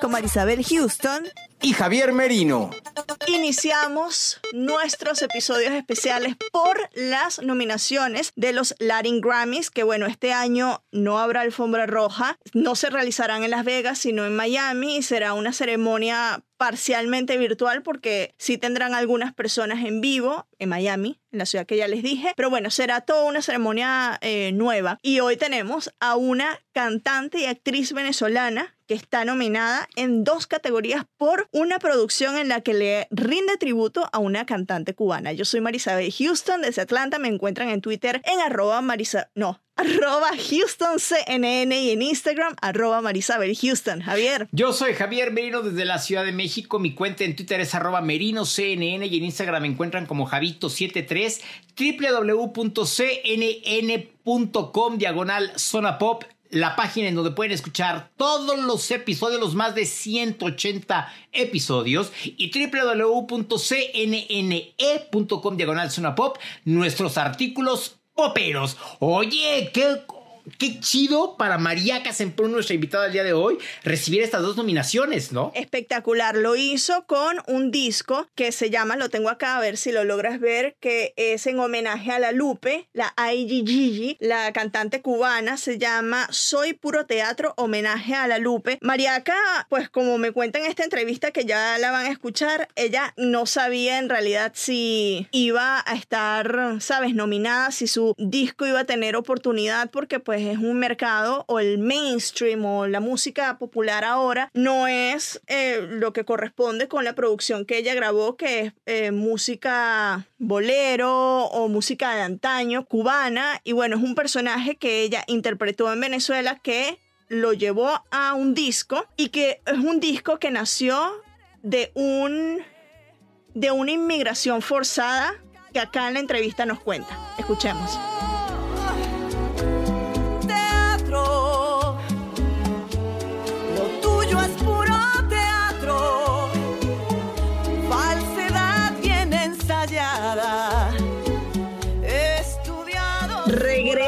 Con Marisabel Houston y Javier Merino. Iniciamos nuestros episodios especiales por las nominaciones de los Latin Grammys, que bueno, este año no habrá alfombra roja, no se realizarán en Las Vegas, sino en Miami, y será una ceremonia parcialmente virtual porque sí tendrán algunas personas en vivo en Miami, en la ciudad que ya les dije, pero bueno, será toda una ceremonia eh, nueva. Y hoy tenemos a una cantante y actriz venezolana que está nominada en dos categorías por una producción en la que le rinde tributo a una cantante cubana. Yo soy Marisabel Houston desde Atlanta, me encuentran en Twitter en arroba marisa... no, arroba HoustonCNN y en Instagram arroba Marisabel Houston. Javier. Yo soy Javier Merino desde la Ciudad de México. Mi cuenta en Twitter es arroba merinoCNN y en Instagram me encuentran como Javito73 www.cnn.com diagonal zona pop la página en donde pueden escuchar todos los episodios, los más de 180 episodios, y www.cnne.com diagonal pop, nuestros artículos poperos. Oye, qué, qué chido para María Casemprún, nuestra invitada del día de hoy, recibir estas dos nominaciones, ¿no? Espectacular, lo hizo con un disco que se llama, lo tengo acá a ver si lo logras ver, que es en homenaje a la Lupe, la IGGG, la cantante cubana, se llama Soy Puro Teatro, homenaje a la Lupe. Mariaca, pues como me cuenta en esta entrevista que ya la van a escuchar, ella no sabía en realidad si iba a estar, sabes, nominada, si su disco iba a tener oportunidad, porque pues es un mercado o el mainstream o la música popular ahora no es eh, lo que corresponde con la producción que ella grabó, que es eh, música bolero o música de antaño cubana. Y bueno, es un personaje que ella interpretó en Venezuela que lo llevó a un disco y que es un disco que nació de un de una inmigración forzada que acá en la entrevista nos cuenta. Escuchemos.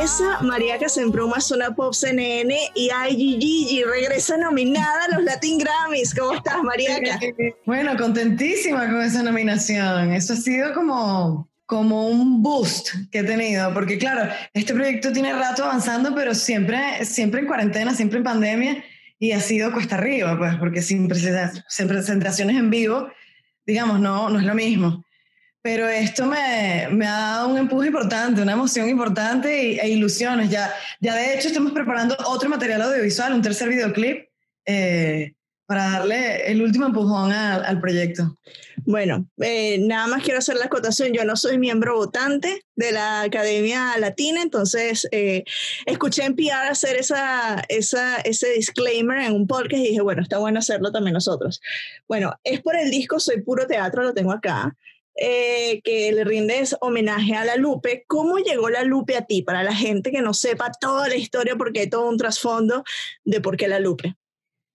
Regresa Casemproma, Zona Pop CNN y IGG. Regresa nominada a los Latin Grammys. ¿Cómo estás, Mariaca? Bueno, contentísima con esa nominación. Eso ha sido como, como un boost que he tenido, porque claro, este proyecto tiene rato avanzando, pero siempre, siempre en cuarentena, siempre en pandemia, y ha sido cuesta arriba, pues, porque sin presentaciones en vivo, digamos, no, no es lo mismo. Pero esto me, me ha dado un empuje importante, una emoción importante y- e ilusiones. Ya, ya de hecho estamos preparando otro material audiovisual, un tercer videoclip, eh, para darle el último empujón al, proyecto. Bueno, eh, nada más quiero hacer la acotación. Yo no soy miembro votante de la Academia Latina, entonces eh, escuché en PR hacer esa, esa, ese disclaimer en un podcast y dije, bueno, está bueno hacerlo también nosotros. Bueno, es por el disco Soy Puro Teatro, lo tengo acá, eh, que le rindes homenaje a la Lupe. ¿Cómo llegó la Lupe a ti? Para la gente que no sepa toda la historia, porque hay todo un trasfondo de por qué la Lupe.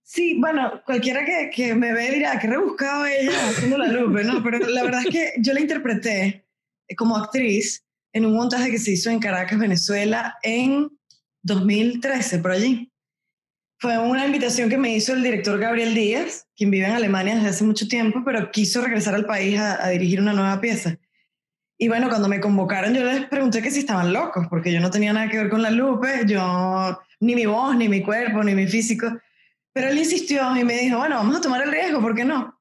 Sí, bueno, cualquiera que, que me ve dirá, qué rebuscado ella haciendo la lupe, ¿no? Pero la verdad es que yo la interpreté como actriz en un montaje que se hizo en Caracas, Venezuela, en 2013, por allí. Fue una invitación que me hizo el director Gabriel Díaz, quien vive en Alemania desde hace mucho tiempo, pero quiso regresar al país a, dirigir una nueva pieza. Y bueno, cuando me convocaron, yo les pregunté que si estaban locos, porque yo no tenía nada que ver con la lupe, yo, ni mi voz, ni mi cuerpo, ni mi físico. Pero él insistió y me dijo, bueno, vamos a tomar el riesgo, ¿por qué no?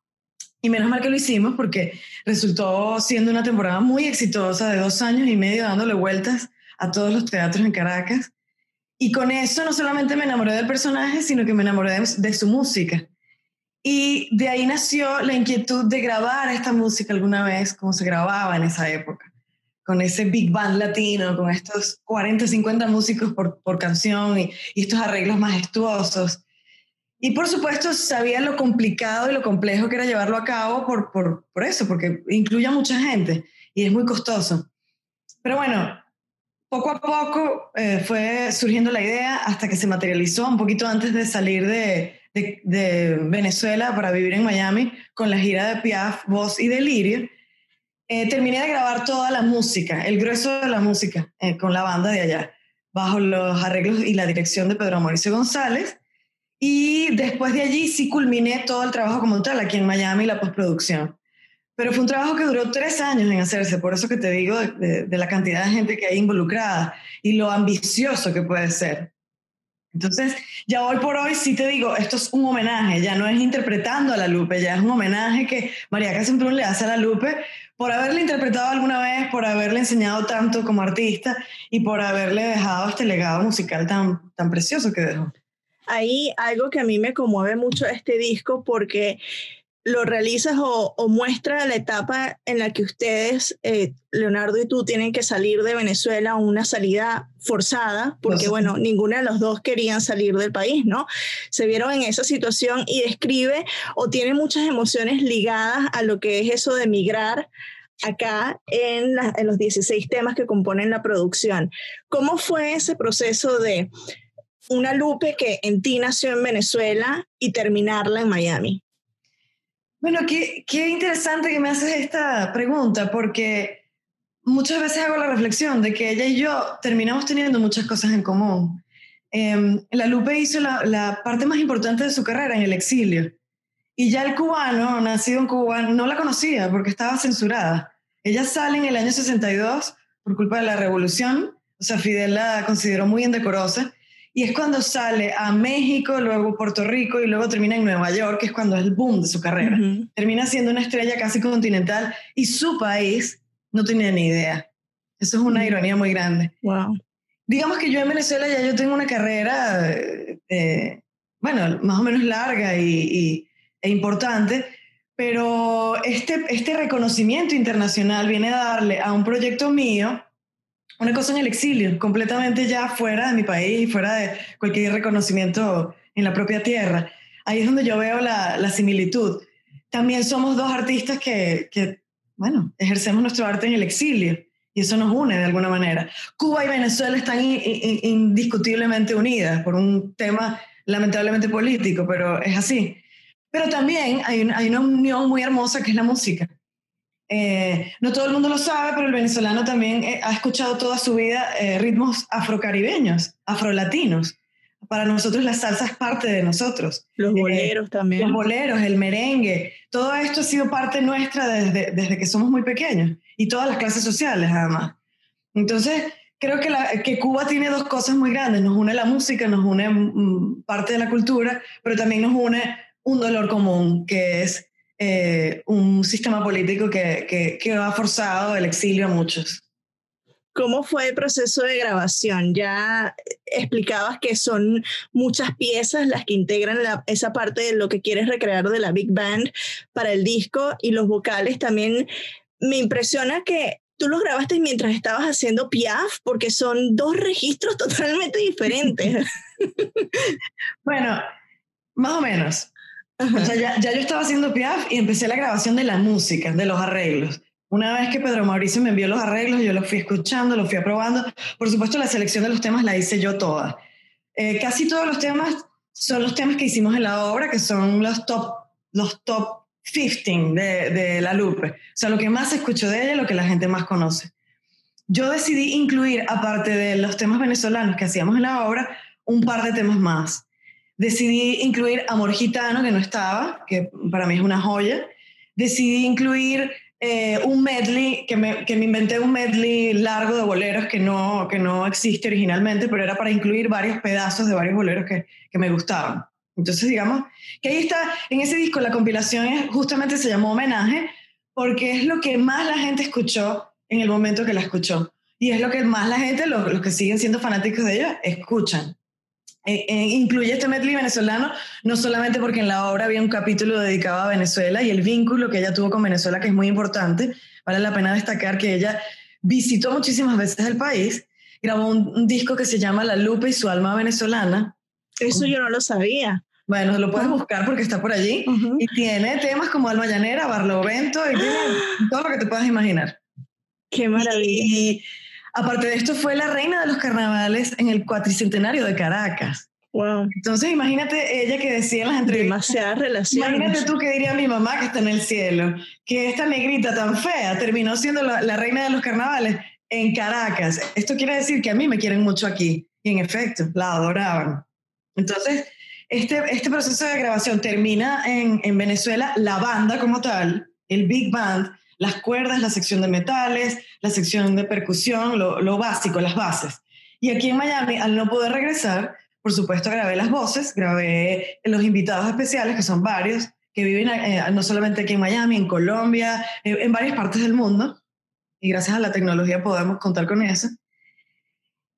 Y menos mal que lo hicimos porque resultó siendo una temporada muy exitosa de dos años y medio dándole vueltas a todos los teatros en Caracas. Y con eso no solamente me enamoré del personaje, sino que me enamoré de, su música. Y de ahí nació la inquietud de grabar esta música alguna vez, como se grababa en esa época, con ese big band latino, con estos 40, 50 músicos por, por canción y, y estos arreglos majestuosos. Y por supuesto sabía lo complicado y lo complejo que era llevarlo a cabo por, por, por eso, porque incluye a mucha gente y es muy costoso. Pero bueno, poco a poco eh, fue surgiendo la idea hasta que se materializó un poquito antes de salir de, Venezuela para vivir en Miami con la gira de Piaf, Voz y Delirio. Eh, terminé de grabar toda la música, el grueso de la música eh, con la banda de allá, bajo los arreglos y la dirección de Pedro Mauricio González. Y después de allí sí culminé todo el trabajo como tal aquí en Miami, la postproducción. Pero fue un trabajo que duró tres años en hacerse, por eso que te digo de, la cantidad de gente que hay involucrada y lo ambicioso que puede ser. Entonces, ya hoy por hoy sí te digo, esto es un homenaje, ya no es interpretando a la Lupe, ya es un homenaje que María Casemprún le hace a la Lupe por haberle interpretado alguna vez, por haberle enseñado tanto como artista y por haberle dejado este legado musical tan, tan precioso que dejó. Hay algo que a mí me conmueve mucho este disco porque lo realizas o, o, muestra la etapa en la que ustedes, eh, Leonardo y tú, tienen que salir de Venezuela, una salida forzada, porque bueno, ninguna de los dos querían salir del país, ¿no? Se vieron en esa situación y describe o tiene muchas emociones ligadas a lo que es eso de emigrar acá en, la, en los 16 temas que componen la producción. ¿Cómo fue ese proceso de una Lupe que en ti nació en Venezuela y terminarla en Miami? Bueno, qué, qué, interesante que me haces esta pregunta, porque muchas veces hago la reflexión de que ella y yo terminamos teniendo muchas cosas en común. Eh, la Lupe hizo la, la, parte más importante de su carrera en el exilio. Y ya el cubano, nacido en Cuba, no la conocía porque estaba censurada. Ella sale en el año 62 por culpa de la revolución. O sea, Fidel la consideró muy indecorosa. Y es cuando sale a México, luego Puerto Rico y luego termina en Nueva York, que es cuando es el boom de su carrera. Uh -huh. Termina siendo una estrella casi continental y su país no tenía ni idea. Eso es una uh -huh. ironía muy grande. Wow. Digamos que yo en Venezuela ya yo tengo una carrera, eh, bueno, más o menos larga y, y, e importante, pero este, este reconocimiento internacional viene a darle a un proyecto mío una cosa en el exilio, completamente ya fuera de mi país, fuera de cualquier reconocimiento en la propia tierra. Ahí es donde yo veo la, similitud. También somos dos artistas que, bueno, ejercemos nuestro arte en el exilio y eso nos une de alguna manera. Cuba y Venezuela están in, in, indiscutiblemente unidas por un tema lamentablemente político, pero es así. Pero también hay, hay una unión muy hermosa que es la música. Eh, no todo el mundo lo sabe, pero el venezolano también eh, ha escuchado toda su vida eh, ritmos afrocaribeños, afrolatinos. Para nosotros la salsa es parte de nosotros. Los boleros también. Los boleros, el merengue, todo esto ha sido parte nuestra desde, desde que somos muy pequeños y todas las clases sociales además. Entonces, creo que, la, que Cuba tiene dos cosas muy grandes. Nos une la música, nos une mm, parte de la cultura, pero también nos une un dolor común, que es eh, un sistema político que, que, que, ha forzado el exilio a muchos. ¿Cómo fue el proceso de grabación? Ya explicabas que son muchas piezas las que integran la, esa parte de lo que quieres recrear de la Big Band para el disco y los vocales también. Me impresiona que tú los grabaste mientras estabas haciendo Piaf, porque son dos registros totalmente diferentes. bueno, más o menos. Ya, yo estaba haciendo Piaf y empecé la grabación de la música, de los arreglos. Una vez que Pedro Mauricio me envió los arreglos, yo los fui escuchando, los fui aprobando. Por supuesto, la selección de los temas la hice yo toda. Eh, casi todos los temas son los temas que hicimos en la obra, que son los top, los top 15 de, de La Lupe. O sea, lo que más se escuchó de ella, lo que la gente más conoce. Yo decidí incluir, aparte de los temas venezolanos que hacíamos en la obra, un par de temas más decidí incluir Amor Gitano, que no estaba, que para mí es una joya. Decidí incluir eh, un medley, que me, que me, inventé un medley largo de boleros que no, que no existe originalmente, pero era para incluir varios pedazos de varios boleros que, que me gustaban. Entonces, digamos que ahí está, en ese disco, la compilación es, justamente se llamó Homenaje, porque es lo que más la gente escuchó en el momento que la escuchó. Y es lo que más la gente, los, los que siguen siendo fanáticos de ella, escuchan. Eh, eh, incluye este medley venezolano, no solamente porque en la obra había un capítulo dedicado a Venezuela y el vínculo que ella tuvo con Venezuela, que es muy importante. Vale la pena destacar que ella visitó muchísimas veces el país, grabó un, un disco que se llama La Lupe y su alma venezolana. Eso yo no lo sabía. Bueno, lo puedes buscar porque está por allí. Y tiene temas como Alma Llanera, Barlovento y tiene todo lo que te puedas imaginar. Qué maravilla. Y aparte de esto, fue la reina de los carnavales en el cuatricentenario de Caracas. Wow. Entonces, imagínate ella que decía en las entrevistas. Demasiadas relaciones. Imagínate tú que diría mi mamá que está en el cielo, que esta negrita tan fea terminó siendo la, la reina de los carnavales en Caracas. Esto quiere decir que a mí me quieren mucho aquí. Y en efecto, la adoraban. Entonces, este, este proceso de grabación termina en, en Venezuela, la banda como tal, el big band, las cuerdas, la sección de metales, la sección de percusión, lo, básico, las bases. Y aquí en Miami, al no poder regresar, por supuesto grabé las voces, grabé los invitados especiales, que son varios, que viven eh, no solamente aquí en Miami, en Colombia, eh, en varias partes del mundo. Y gracias a la tecnología podemos contar con eso.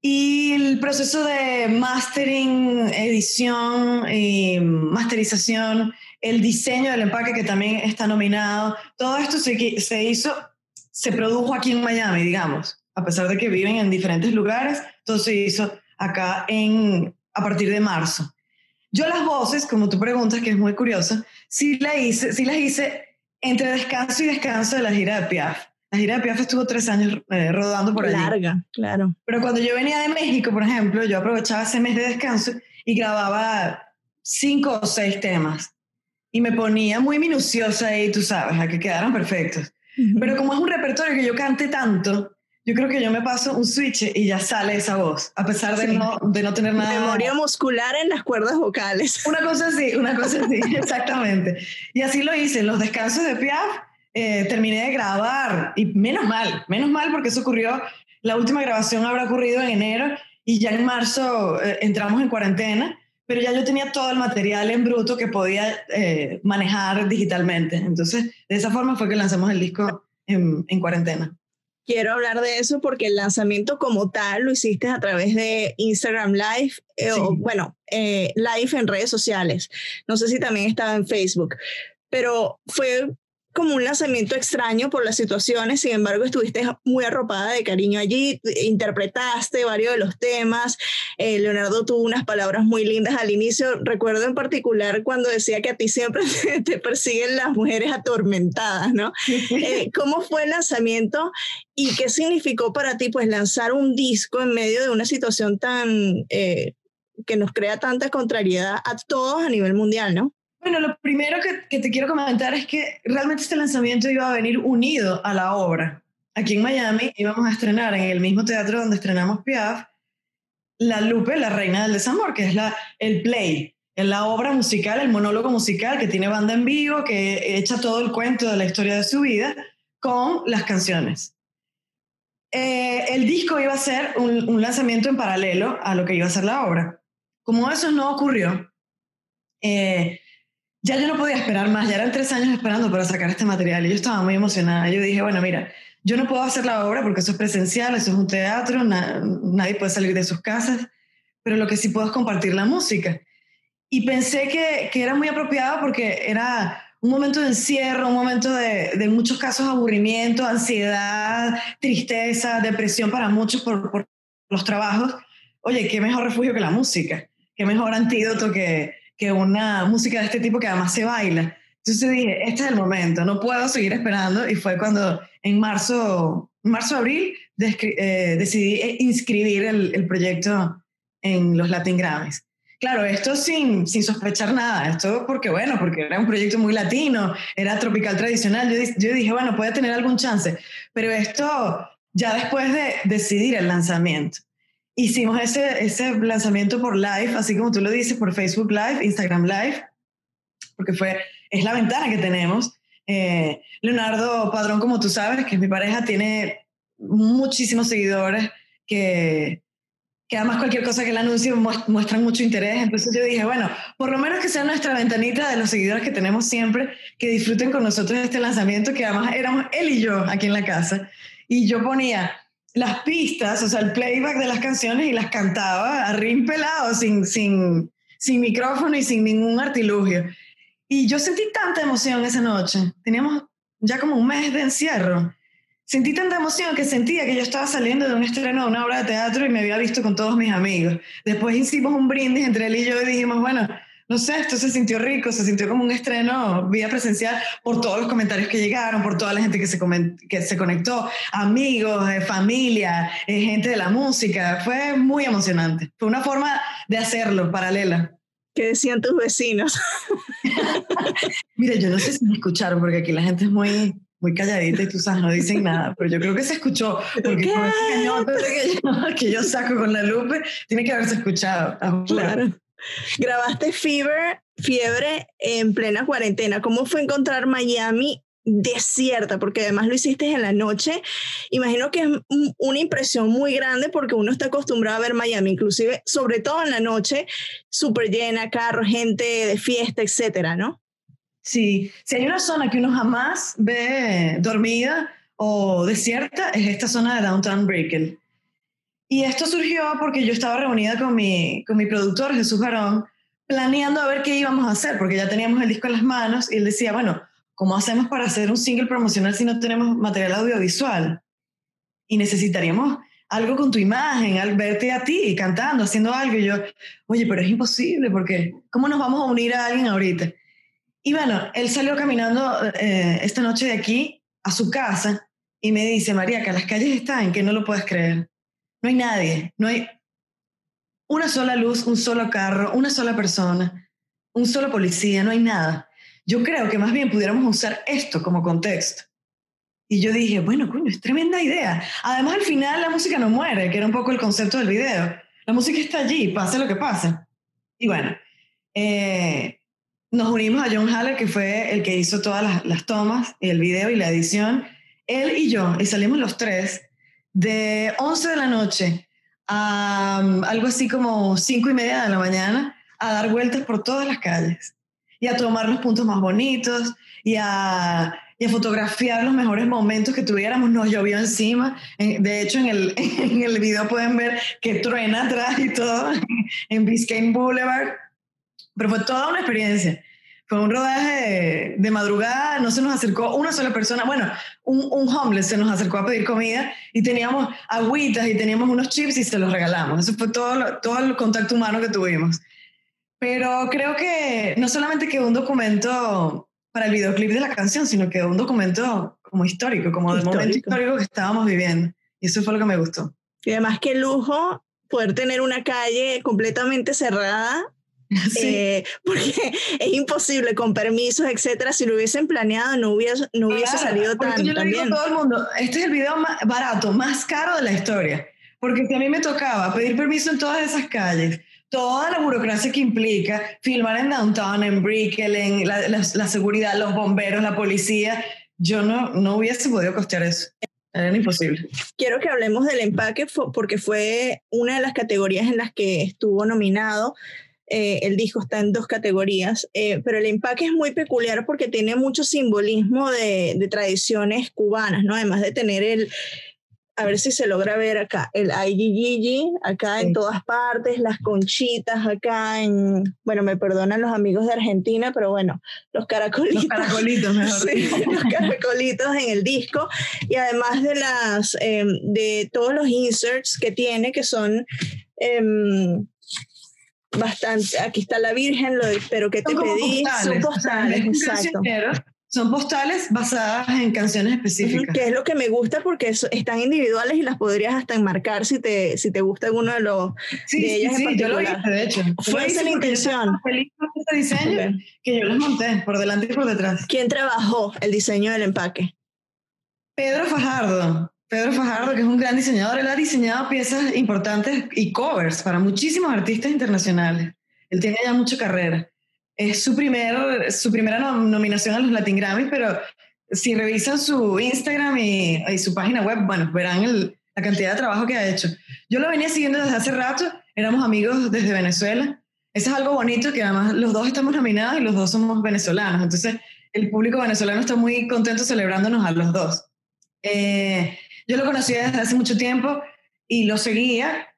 Y el proceso de mastering, edición y masterización, el diseño del empaque que también está nominado, todo esto se, se hizo, se produjo aquí en Miami, digamos, a pesar de que viven en diferentes lugares, todo se hizo acá en, a partir de marzo. Yo las voces, como tú preguntas, que es muy curiosa, sí, la hice, sí las hice entre descanso y descanso de la gira de Piaf. La gira de Piaf estuvo tres años eh, rodando por allí. Larga, claro. Pero cuando yo venía de México, por ejemplo, yo aprovechaba ese mes de descanso y grababa cinco o seis temas. Y me ponía muy minuciosa ahí, tú sabes, a que quedaran perfectos. Pero como es un repertorio que yo cante tanto, yo creo que yo me paso un switch y ya sale esa voz, a pesar de, Sí. no, de no tener nada. Memoria muscular en las cuerdas vocales. Una cosa así, una cosa así, exactamente. Y así lo hice. En los descansos de Piaf eh, terminé de grabar y menos mal, menos mal porque eso ocurrió, la última grabación habrá ocurrido en enero y ya en marzo eh, entramos en cuarentena, pero ya yo tenía todo el material en bruto que podía eh, manejar digitalmente. Entonces, de esa forma fue que lanzamos el disco en, en cuarentena. Quiero hablar de eso porque el lanzamiento como tal lo hiciste a través de Instagram Live, eh, Sí. o bueno, eh, live en redes sociales. No sé si también estaba en Facebook, pero fue como un lanzamiento extraño por las situaciones, sin embargo estuviste muy arropada de cariño allí, interpretaste varios de los temas, eh, Leonardo tuvo unas palabras muy lindas al inicio, recuerdo en particular cuando decía que a ti siempre te, persiguen las mujeres atormentadas, ¿no? Eh, ¿Cómo fue el lanzamiento y qué significó para ti pues lanzar un disco en medio de una situación tan... eh, que nos crea tanta contrariedad a todos a nivel mundial, ¿no? Bueno, lo primero que, que te quiero comentar es que realmente este lanzamiento iba a venir unido a la obra. Aquí en Miami íbamos a estrenar en el mismo teatro donde estrenamos Piaf, La Lupe, la reina del desamor, que es la, el play, es la obra musical, el monólogo musical que tiene banda en vivo, que echa todo el cuento de la historia de su vida con las canciones. Eh, el disco iba a ser un, un lanzamiento en paralelo a lo que iba a ser la obra. Como eso no ocurrió, eh, ya yo no podía esperar más, ya eran tres años esperando para sacar este material y yo estaba muy emocionada. Yo dije, bueno, mira, yo no puedo hacer la obra porque eso es presencial, eso es un teatro, na- nadie puede salir de sus casas, pero lo que sí puedo es compartir la música. Y pensé que, que era muy apropiado porque era un momento de encierro, un momento de, de muchos casos aburrimiento, ansiedad, tristeza, depresión para muchos por, por los trabajos. Oye, qué mejor refugio que la música, qué mejor antídoto que, que una música de este tipo que además se baila. Entonces dije, este es el momento, no puedo seguir esperando y fue cuando en marzo, marzo abril descri- eh, decidí eh, inscribir el, el proyecto en los Latin Grammys. Claro, esto sin, sin sospechar nada, esto porque bueno, porque era un proyecto muy latino, era tropical tradicional, yo, yo dije, bueno, puede tener algún chance, pero esto ya después de decidir el lanzamiento. Hicimos ese, ese lanzamiento por live, así como tú lo dices, por Facebook Live, Instagram Live, porque fue, es la ventana que tenemos. Eh, Leonardo Padrón, como tú sabes, que es mi pareja, tiene muchísimos seguidores que, que además cualquier cosa que el anuncio muestran mucho interés. Entonces yo dije, bueno, por lo menos que sea nuestra ventanita de los seguidores que tenemos siempre, que disfruten con nosotros este lanzamiento, que además éramos él y yo aquí en la casa. Y yo ponía las pistas, o sea, el playback de las canciones y las cantaba a rin pelado, sin, sin, sin micrófono y sin ningún artilugio. Y yo sentí tanta emoción esa noche. Teníamos ya como un mes de encierro sentí tanta emoción que sentía que yo estaba saliendo de un estreno de una obra de teatro y me había visto con todos mis amigos. Después hicimos un brindis entre él y yo y dijimos, bueno, no sé, esto se sintió rico, se sintió como un estreno vía presencial por todos los comentarios que llegaron, por toda la gente que se, que se conectó, amigos, eh, familia, eh, gente de la música. Fue muy emocionante. Fue una forma de hacerlo paralela. ¿Qué decían tus vecinos? Mira, yo no sé si me escucharon porque aquí la gente es muy muy calladita y tú sabes, no dicen nada, pero yo creo que se escuchó, porque con ese cañón que yo, que yo saco con la lupe, tiene que haberse escuchado. Claro. Grabaste Fever, Fiebre en plena cuarentena. ¿Cómo fue encontrar Miami desierta? Porque además lo hiciste en la noche. Imagino que es una impresión muy grande porque uno está acostumbrado a ver Miami, inclusive, sobre todo en la noche, súper llena, carro, gente de fiesta, etcétera, ¿no? Sí, si hay una zona que uno jamás ve dormida o desierta, es esta zona de Downtown Brickell. Y esto surgió porque yo estaba reunida con mi, con mi productor, Jesús Barón, planeando a ver qué íbamos a hacer, porque ya teníamos el disco en las manos y él decía, bueno, ¿cómo hacemos para hacer un single promocional si no tenemos material audiovisual? Y necesitaríamos algo con tu imagen, al verte a ti cantando, haciendo algo. Y yo, oye, pero es imposible, porque ¿cómo nos vamos a unir a alguien ahorita? Y bueno, él salió caminando eh, esta noche de aquí a su casa y me dice, María, que las calles están, que no lo puedes creer. No hay nadie, no hay una sola luz, un solo carro, una sola persona, un solo policía, no hay nada. Yo creo que más bien pudiéramos usar esto como contexto. Y yo dije, bueno, coño, es tremenda idea. Además, al final la música no muere, que era un poco el concepto del video. La música está allí, pase lo que pase. Y bueno, eh, nos unimos a John Haller, que fue el que hizo todas las, las tomas, el video y la edición. Él y yo, y salimos los tres de 11 de la noche a um, algo así como 5 y media de la mañana a dar vueltas por todas las calles y a tomar los puntos más bonitos y a, y fotografiar los mejores momentos que tuviéramos. Nos llovió encima. De hecho, en el, en el video pueden ver que truena atrás y todo en Biscayne Boulevard pero fue toda una experiencia. Fue un rodaje de, madrugada, no se nos acercó una sola persona, bueno, un, un, homeless se nos acercó a pedir comida y teníamos agüitas y teníamos unos chips y se los regalamos. Eso fue todo, todo el contacto humano que tuvimos. Pero creo que no solamente quedó un documento para el videoclip de la canción, sino quedó un documento como histórico, como del momento histórico que estábamos viviendo. Y eso fue lo que me gustó. Y además qué lujo poder tener una calle completamente cerrada Eh, porque es imposible con permisos, etcétera. Si lo hubiesen planeado, no hubiese, no hubiese salido tan, yo bien. a todo el mundo: este es el video más barato, más caro de la historia. Porque si a mí me tocaba pedir permiso en todas esas calles, toda la burocracia que implica filmar en downtown, en Brickell, en la, la, seguridad, los bomberos, la policía, yo no, no hubiese podido costear eso. Era imposible. Quiero que hablemos del empaque porque fue una de las categorías en las que estuvo nominado. Eh, el disco está en dos categorías, eh, pero el empaque es muy peculiar porque tiene mucho simbolismo de, tradiciones cubanas, ¿no? Además de tener el, a ver si se logra ver acá, el IGGG, acá en todas partes, las conchitas acá en, bueno, me perdonan los amigos de Argentina, pero bueno, los caracolitos. Los caracolitos, mejor. Sí, los caracolitos en el disco, y además de las, em, de todos los inserts que tiene, que son... Bastante. Aquí está la Virgen, lo pero que te pedí. son postales, exacto. Son postales basadas en canciones específicas. Que es lo que me gusta porque están individuales y las podrías hasta enmarcar si te, si te gusta alguno de los sí, de ellas. Sí, sí, yo lo hice, de hecho. Fue esa la intención. Feliz este diseño que yo los monté por delante y por detrás. ¿Quién trabajó el diseño del empaque? Pedro Fajardo. Pedro Fajardo, que es un gran diseñador, él ha diseñado piezas importantes y covers para muchísimos artistas internacionales. Él tiene ya mucha carrera. Es su, primer, su primera nominación a los Latin Grammys, pero si revisan su Instagram y, su página web, bueno, verán la cantidad de trabajo que ha hecho. Yo lo venía siguiendo desde hace rato, éramos amigos desde Venezuela. Eso es algo bonito, que además los dos estamos nominados y los dos somos venezolanos. Entonces, el público venezolano está muy contento celebrándonos a los dos. Eh, yo lo conocía desde hace mucho tiempo y lo seguía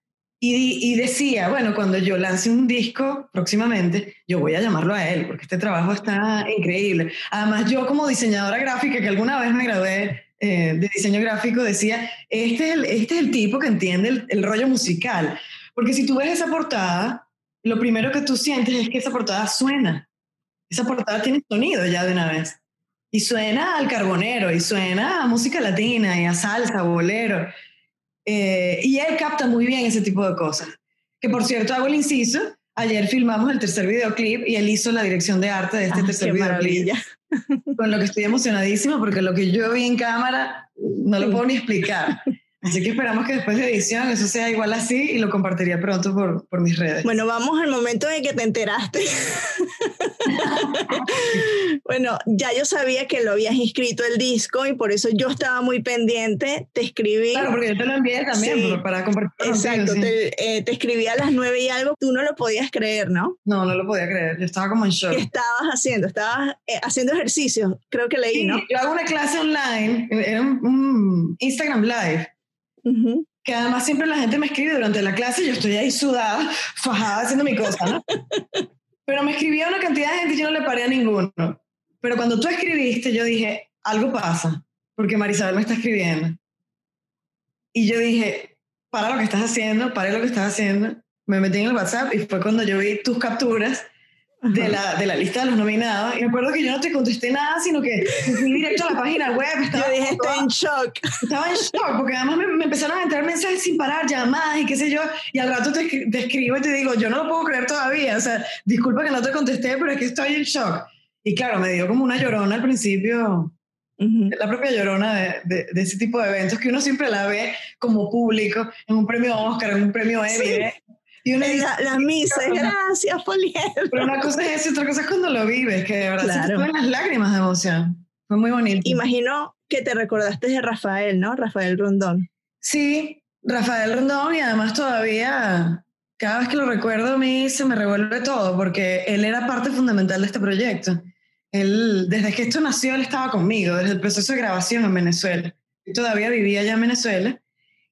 y, decía, bueno, cuando yo lance un disco próximamente, yo voy a llamarlo a él, porque este trabajo está increíble. Además, yo como diseñadora gráfica, que alguna vez me gradué eh, de diseño gráfico decía, este es el, este es el tipo que entiende el, rollo musical. Porque si tú ves esa portada, lo primero que tú sientes es que esa portada suena. Esa portada tiene sonido ya de una vez. Y suena al carbonero, y suena a música latina, y a salsa, bolero. Eh, y él capta muy bien ese tipo de cosas. Que por cierto, hago el inciso, ayer filmamos el tercer videoclip y él hizo la dirección de arte de este ah, tercer videoclip. Con lo que estoy emocionadísima porque lo que yo vi en cámara no lo puedo ni explicar. Así que esperamos que después de edición eso sea igual así y lo compartiría pronto por, por mis redes. Bueno, vamos al momento en que te enteraste. bueno, ya yo sabía que lo habías inscrito el disco y por eso yo estaba muy pendiente. Te escribí. Claro, porque yo te lo envié también para compartir. Exacto, te, eh, te, escribí a las nueve y algo. Tú no lo podías creer, ¿no? No, no lo podía creer. Yo estaba como en shock. ¿Qué estabas haciendo? Estabas eh, haciendo ejercicio. Creo que leí, ¿no? Yo hago una clase online, era un, Instagram Live. Que además siempre la gente me escribe durante la clase y yo estoy ahí sudada, fajada haciendo mi cosa, ¿no? Pero me escribía una cantidad de gente y yo no le paré a ninguno. Pero cuando tú escribiste, yo dije, algo pasa, porque Marisabel me está escribiendo. Y yo dije, para lo que estás haciendo, para lo que estás haciendo. Me metí en el WhatsApp y fue cuando yo vi tus capturas de la, de la, lista de los nominados. Y me acuerdo que yo no te contesté nada, sino que fui directo a la página web. Estaba yo dije, estoy en shock. Estaba en shock, porque además me, empezaron a entrar mensajes sin parar, llamadas y qué sé yo. Y al rato te, te, escribo y te digo, yo no lo puedo creer todavía. O sea, disculpa que no te contesté, pero es que estoy en shock. Y claro, me dio como una llorona al principio. La propia llorona de, de, ese tipo de eventos que uno siempre la ve como público en un premio Oscar, en un premio Emmy. ¿eh? Y una dice, la, misa, gracias, Polier. Pero una cosa es eso, otra cosa es cuando lo vives, que de verdad claro. se las lágrimas de emoción. Fue muy bonito. Imagino que te recordaste de Rafael, ¿no? Rafael Rondón. Sí, Rafael Rondón, y además todavía, cada vez que lo recuerdo a mí se me revuelve todo, porque él era parte fundamental de este proyecto. Él, desde que esto nació, él estaba conmigo, desde el proceso de grabación en Venezuela. Yo todavía vivía allá en Venezuela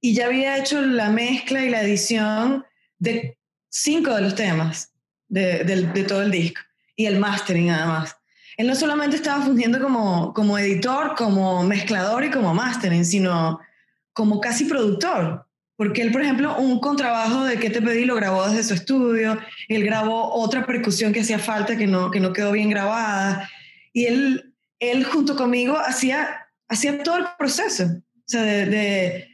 y ya había hecho la mezcla y la edición de cinco de los temas de, de, todo el disco y el mastering además. Él no solamente estaba fungiendo como, como editor, como mezclador y como mastering, sino como casi productor. Porque él, por ejemplo, un contrabajo de que te pedí lo grabó desde su estudio, él grabó otra percusión que hacía falta, que no, que no quedó bien grabada, y él, él junto conmigo hacía, hacía todo el proceso, o sea, de,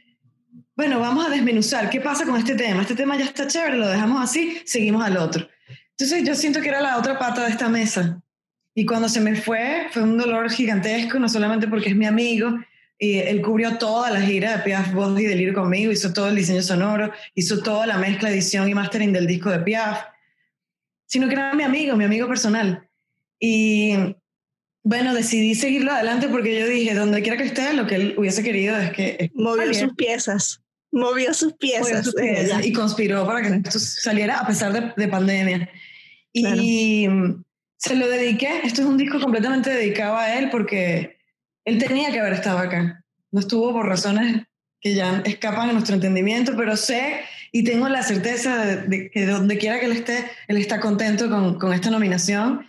bueno, vamos a desmenuzar, ¿qué pasa con este tema? Este tema ya está chévere, lo dejamos así, seguimos al otro. Entonces yo siento que era la otra pata de esta mesa. Y cuando se me fue, fue un dolor gigantesco, no solamente porque es mi amigo, y él cubrió toda la gira de Piaf, Voz y Delirio conmigo, hizo todo el diseño sonoro, hizo toda la mezcla, edición y mastering del disco de Piaf, sino que era mi amigo, mi amigo personal. Y bueno, decidí seguirlo adelante porque yo dije, donde quiera que esté, lo que él hubiese querido es que... Movió sus piezas movió sus piezas. y conspiró para que esto saliera a pesar de, pandemia. Y se lo dediqué. Esto es un disco completamente dedicado a él porque él tenía que haber estado acá. No estuvo por razones que ya escapan a nuestro entendimiento, pero sé y tengo la certeza de, que donde quiera que él esté, él está contento con, con esta nominación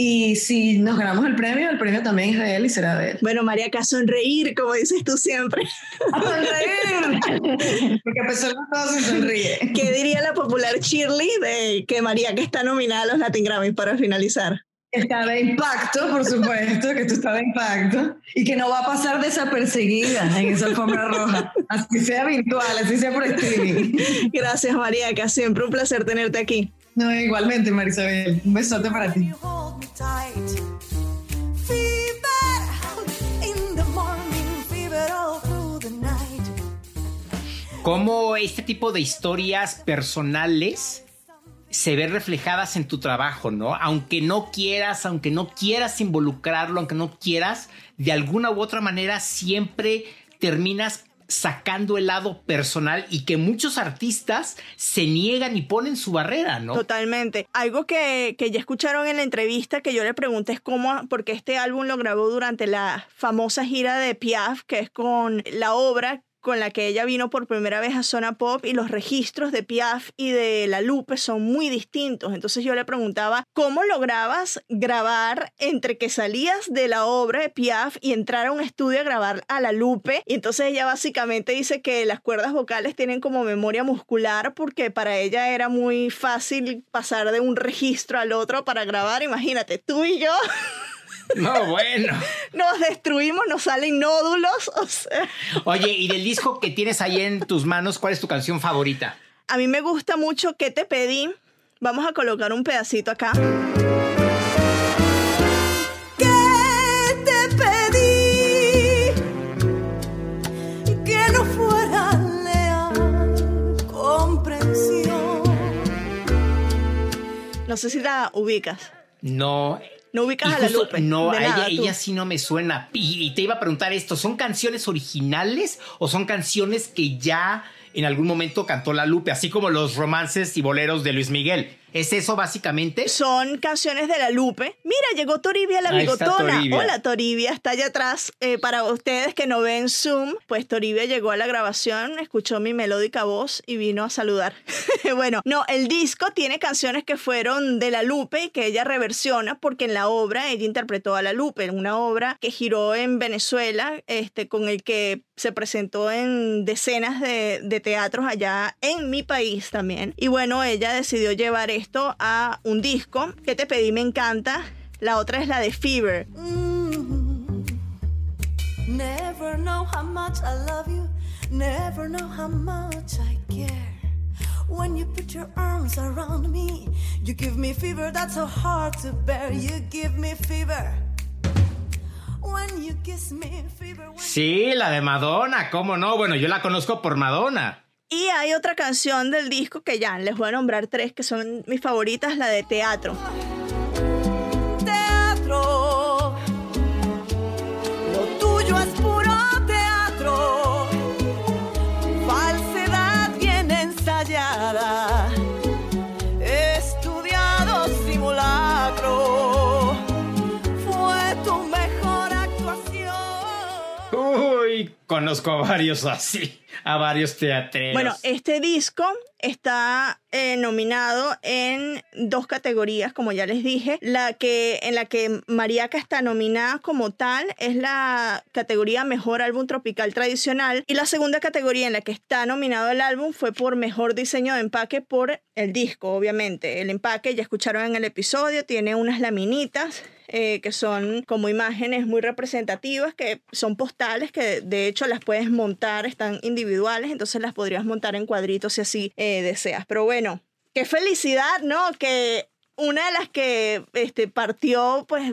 y si nos ganamos el premio, el premio también es de él y será de él. Bueno, María, que a sonreír, como dices tú siempre. A sonreír. Porque a pesar de todo se sonríe. ¿Qué diría la popular Shirley de que María que está nominada a los Latin Grammys para finalizar? Está de impacto, por supuesto, que esto está de impacto y que no va a pasar desapercibida en esa alfombra roja, así sea virtual, así sea por streaming. Gracias, María, que siempre un placer tenerte aquí. No, igualmente, Marisabel. Un besote para ti. ¿Cómo este tipo de historias personales se ven reflejadas en tu trabajo, ¿no? Aunque no quieras, aunque no quieras involucrarlo, aunque no quieras, de alguna u otra manera siempre terminas sacando el lado personal y que muchos artistas se niegan y ponen su barrera, ¿no? Totalmente. Algo que, que ya escucharon en la entrevista que yo le pregunté es cómo, porque este álbum lo grabó durante la famosa gira de Piaf, que es con la obra con la que ella vino por primera vez a Zona Pop y los registros de Piaf y de La Lupe son muy distintos. Entonces yo le preguntaba, ¿cómo lograbas grabar entre que salías de la obra de Piaf y entrar a un estudio a grabar a La Lupe? Y entonces ella básicamente dice que las cuerdas vocales tienen como memoria muscular porque para ella era muy fácil pasar de un registro al otro para grabar. Imagínate, tú y yo. No, bueno. Nos destruimos, nos salen nódulos. O sea. Oye, y del disco que tienes ahí en tus manos, ¿cuál es tu canción favorita? A mí me gusta mucho ¿Qué te pedí? Vamos a colocar un pedacito acá. ¿Qué te pedí? Que no fuera leal, comprensión. No sé si la ubicas. No. No ubicas a la justo- Lupe. No, de a nada, ella, sí no me suena. Y, y te iba a preguntar esto, ¿son canciones originales o son canciones que ya en algún momento cantó la Lupe, así como los romances y boleros de Luis Miguel? ¿Es eso básicamente? Son canciones de la Lupe. Mira, llegó Toribia la Ahí bigotona. Toribia. Hola Toribia, está allá atrás. Eh, para ustedes que no ven Zoom, pues Toribia llegó a la grabación, escuchó mi melódica voz y vino a saludar. bueno, no, el disco tiene canciones que fueron de la Lupe y que ella reversiona porque en la obra ella interpretó a la Lupe, en una obra que giró en Venezuela, este, con el que se presentó en decenas de, de teatros allá en mi país también. Y bueno, ella decidió llevar esto a un disco que te pedí me encanta. La otra es la de Fever. Mm. Never know how much I love you. Never know how much I care. When you put your arms around me, you give me fever that's so hard to bear. You give me fever. When you kiss me, fever. When Sí, la de Madonna, ¿cómo no? Bueno, yo la conozco por Madonna. Y hay otra canción del disco que ya les voy a nombrar tres que son mis favoritas, la de Teatro. teatro. Lo tuyo es puro teatro. Falsedad bien ensayada. Estudiado simulacro. Fue tu mejor actuación. Uy, conozco a varios así, a varios teatreros. Bueno, este disco está eh, nominado en dos categorías, como ya les dije. La que en la que Mariaca está nominada como tal es la categoría Mejor Álbum Tropical Tradicional y la segunda categoría en la que está nominado el álbum fue por Mejor Diseño de Empaque por el disco, obviamente. El empaque ya escucharon en el episodio, tiene unas laminitas eh, que son como imágenes muy representativas, que son postales, que de hecho las puedes montar, están individuales, entonces las podrías montar en cuadritos si así eh, deseas. Pero bueno, qué felicidad, ¿no? Que una de las que este, partió, pues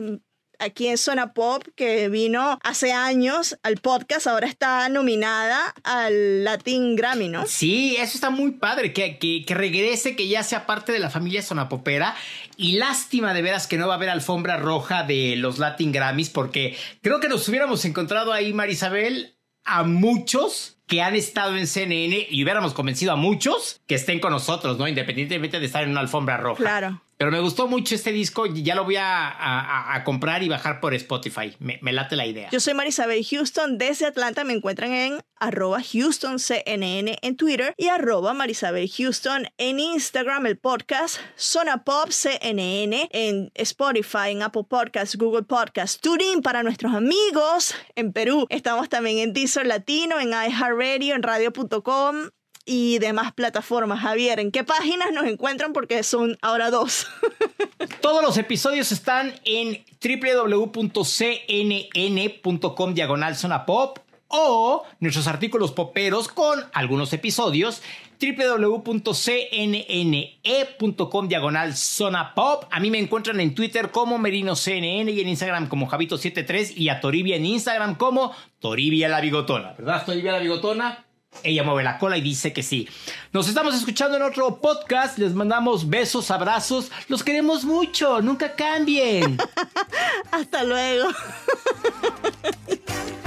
aquí en Zona Pop, que vino hace años al podcast, ahora está nominada al Latin Grammy, ¿no? Sí, eso está muy padre, que, que, que regrese, que ya sea parte de la familia sonapopera. Y lástima de veras que no va a haber alfombra roja de los Latin Grammys, porque creo que nos hubiéramos encontrado ahí, Marisabel, a muchos que han estado en CNN y hubiéramos convencido a muchos que estén con nosotros, ¿no? Independientemente de estar en una alfombra roja. Claro. Pero me gustó mucho este disco y ya lo voy a, a- comprar y bajar por Spotify. Me, me late la idea. Yo soy Marisabel Houston desde Atlanta. Me encuentran en arroba HoustonCNN en Twitter y arroba Marisabel Houston en Instagram, el podcast Zona Pop CNN en Spotify, en Apple Podcasts, Google Podcasts, TuneIn para nuestros amigos en Perú. Estamos también en Deezer Latino, en iHeartRadio, en radio.com y demás plataformas. Javier, ¿en qué páginas nos encuentran? Porque son ahora dos. Todos los episodios están en www.cnn.com diagonal zona pop o nuestros artículos poperos con algunos episodios www.cnne.com diagonal zona pop. A mí me encuentran en Twitter como Merino CNN y en Instagram como Javito73 y a Toribia en Instagram como Toribia la Bigotona. ¿Verdad, Toribia la Bigotona? Ella mueve la cola y dice que sí. Nos estamos escuchando en otro podcast. Les mandamos besos, abrazos. Los queremos mucho. Nunca cambien. Hasta luego.